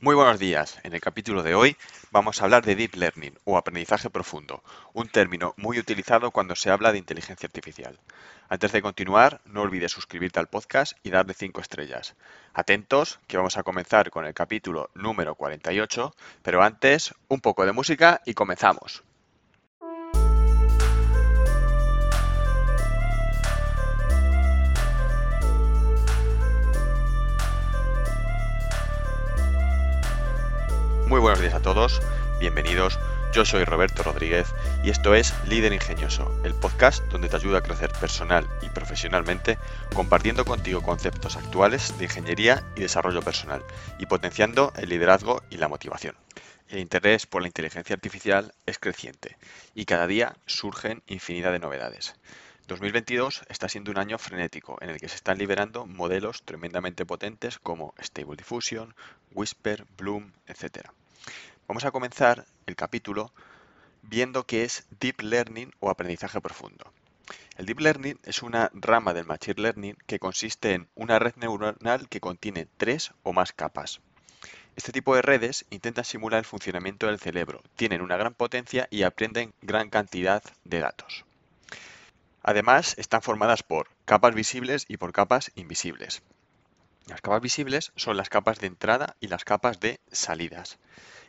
Muy buenos días. En el capítulo de hoy vamos a hablar de Deep Learning o aprendizaje profundo, un término muy utilizado cuando se habla de inteligencia artificial. Antes de continuar, no olvides suscribirte al podcast y darle 5 estrellas. Atentos, que vamos a comenzar con el capítulo número 48, pero antes, un poco de música y comenzamos. Muy buenos días a todos, bienvenidos. Yo soy Roberto Rodríguez y esto es Líder Ingenioso, el podcast donde te ayuda a crecer personal y profesionalmente compartiendo contigo conceptos actuales de ingeniería y desarrollo personal y potenciando el liderazgo y la motivación. El interés por la inteligencia artificial es creciente y cada día surgen infinidad de novedades. 2022 está siendo un año frenético en el que se están liberando modelos tremendamente potentes como Stable Diffusion, Whisper, Bloom, etc. Vamos a comenzar el capítulo viendo qué es Deep Learning o aprendizaje profundo. El Deep Learning es una rama del Machine Learning que consiste en una red neuronal que contiene tres o más capas. Este tipo de redes intentan simular el funcionamiento del cerebro, tienen una gran potencia y aprenden gran cantidad de datos. Además, están formadas por capas visibles y por capas invisibles. Las capas visibles son las capas de entrada y las capas de salidas.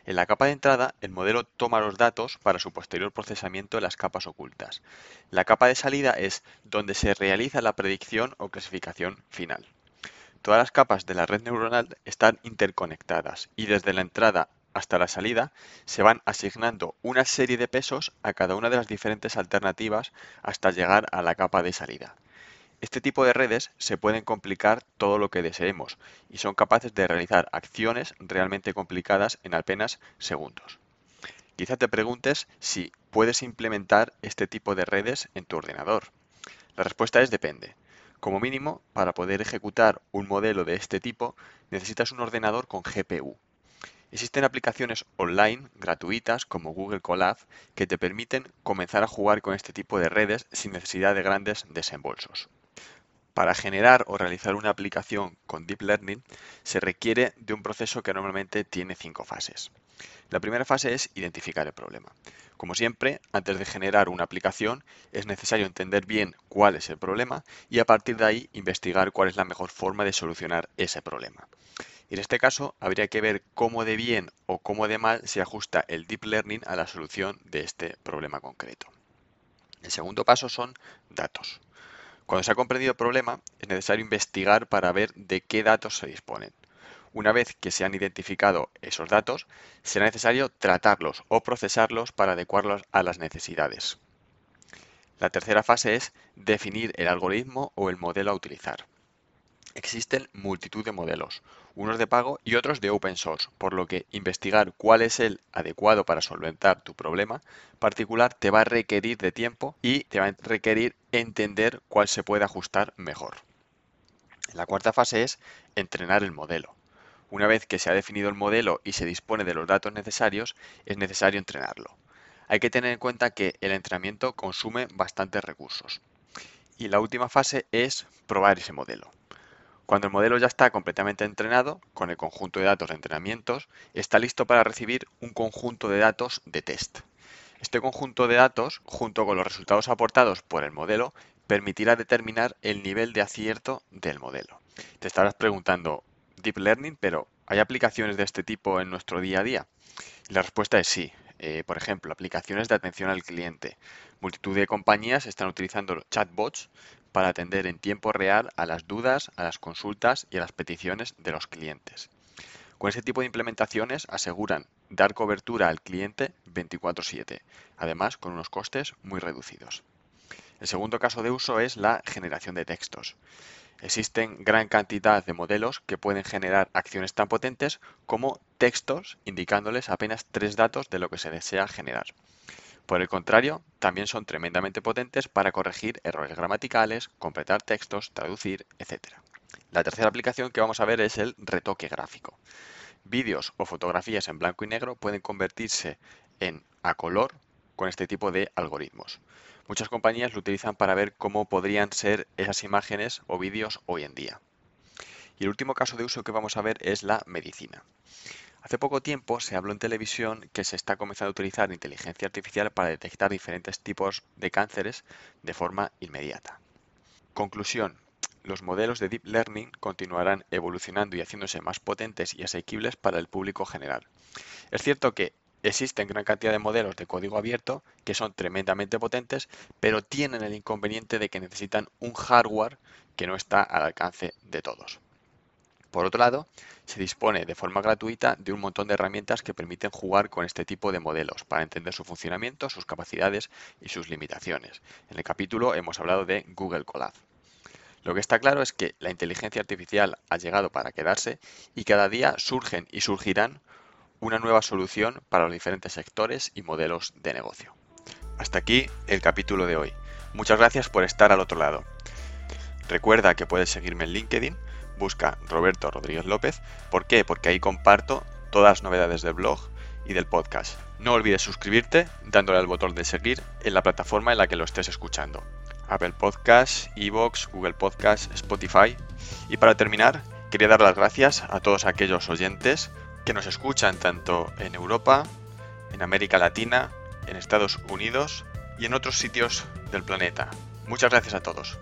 En la capa de entrada, el modelo toma los datos para su posterior procesamiento en las capas ocultas. La capa de salida es donde se realiza la predicción o clasificación final. Todas las capas de la red neuronal están interconectadas y desde la entrada hasta la salida se van asignando una serie de pesos a cada una de las diferentes alternativas hasta llegar a la capa de salida. Este tipo de redes se pueden complicar todo lo que deseemos y son capaces de realizar acciones realmente complicadas en apenas segundos. Quizá te preguntes si puedes implementar este tipo de redes en tu ordenador. La respuesta es depende. Como mínimo, para poder ejecutar un modelo de este tipo, necesitas un ordenador con GPU. Existen aplicaciones online gratuitas como Google Colab que te permiten comenzar a jugar con este tipo de redes sin necesidad de grandes desembolsos. Para generar o realizar una aplicación con Deep Learning se requiere de un proceso que normalmente tiene cinco fases. La primera fase es identificar el problema. Como siempre, antes de generar una aplicación es necesario entender bien cuál es el problema y a partir de ahí investigar cuál es la mejor forma de solucionar ese problema. en este caso habría que ver cómo de bien o cómo de mal se ajusta el Deep Learning a la solución de este problema concreto. El segundo paso son datos. Cuando se ha comprendido el problema, es necesario investigar para ver de qué datos se disponen. Una vez que se han identificado esos datos, será necesario tratarlos o procesarlos para adecuarlos a las necesidades. La tercera fase es definir el algoritmo o el modelo a utilizar. Existen multitud de modelos, unos de pago y otros de open source, por lo que investigar cuál es el adecuado para solventar tu problema particular te va a requerir de tiempo y te va a requerir entender cuál se puede ajustar mejor. La cuarta fase es entrenar el modelo. Una vez que se ha definido el modelo y se dispone de los datos necesarios, es necesario entrenarlo. Hay que tener en cuenta que el entrenamiento consume bastantes recursos. Y la última fase es probar ese modelo. Cuando el modelo ya está completamente entrenado, con el conjunto de datos de entrenamientos, está listo para recibir un conjunto de datos de test. Este conjunto de datos, junto con los resultados aportados por el modelo, permitirá determinar el nivel de acierto del modelo. Te estarás preguntando, Deep Learning, pero ¿hay aplicaciones de este tipo en nuestro día a día? La respuesta es sí. Eh, por ejemplo, aplicaciones de atención al cliente. Multitud de compañías están utilizando chatbots para atender en tiempo real a las dudas, a las consultas y a las peticiones de los clientes. Con este tipo de implementaciones aseguran dar cobertura al cliente 24/7, además con unos costes muy reducidos. El segundo caso de uso es la generación de textos. Existen gran cantidad de modelos que pueden generar acciones tan potentes como textos indicándoles apenas tres datos de lo que se desea generar. Por el contrario, también son tremendamente potentes para corregir errores gramaticales, completar textos, traducir, etc. La tercera aplicación que vamos a ver es el retoque gráfico. Vídeos o fotografías en blanco y negro pueden convertirse en a color con este tipo de algoritmos. Muchas compañías lo utilizan para ver cómo podrían ser esas imágenes o vídeos hoy en día. Y el último caso de uso que vamos a ver es la medicina. Hace poco tiempo se habló en televisión que se está comenzando a utilizar inteligencia artificial para detectar diferentes tipos de cánceres de forma inmediata. Conclusión. Los modelos de Deep Learning continuarán evolucionando y haciéndose más potentes y asequibles para el público general. Es cierto que existen gran cantidad de modelos de código abierto que son tremendamente potentes, pero tienen el inconveniente de que necesitan un hardware que no está al alcance de todos. Por otro lado, se dispone de forma gratuita de un montón de herramientas que permiten jugar con este tipo de modelos para entender su funcionamiento, sus capacidades y sus limitaciones. En el capítulo hemos hablado de Google Colab. Lo que está claro es que la inteligencia artificial ha llegado para quedarse y cada día surgen y surgirán una nueva solución para los diferentes sectores y modelos de negocio. Hasta aquí el capítulo de hoy. Muchas gracias por estar al otro lado. Recuerda que puedes seguirme en LinkedIn, busca Roberto Rodríguez López. ¿Por qué? Porque ahí comparto todas las novedades del blog y del podcast. No olvides suscribirte dándole al botón de seguir en la plataforma en la que lo estés escuchando. Apple Podcasts, Evox, Google Podcasts, Spotify. Y para terminar, quería dar las gracias a todos aquellos oyentes que nos escuchan tanto en Europa, en América Latina, en Estados Unidos y en otros sitios del planeta. Muchas gracias a todos.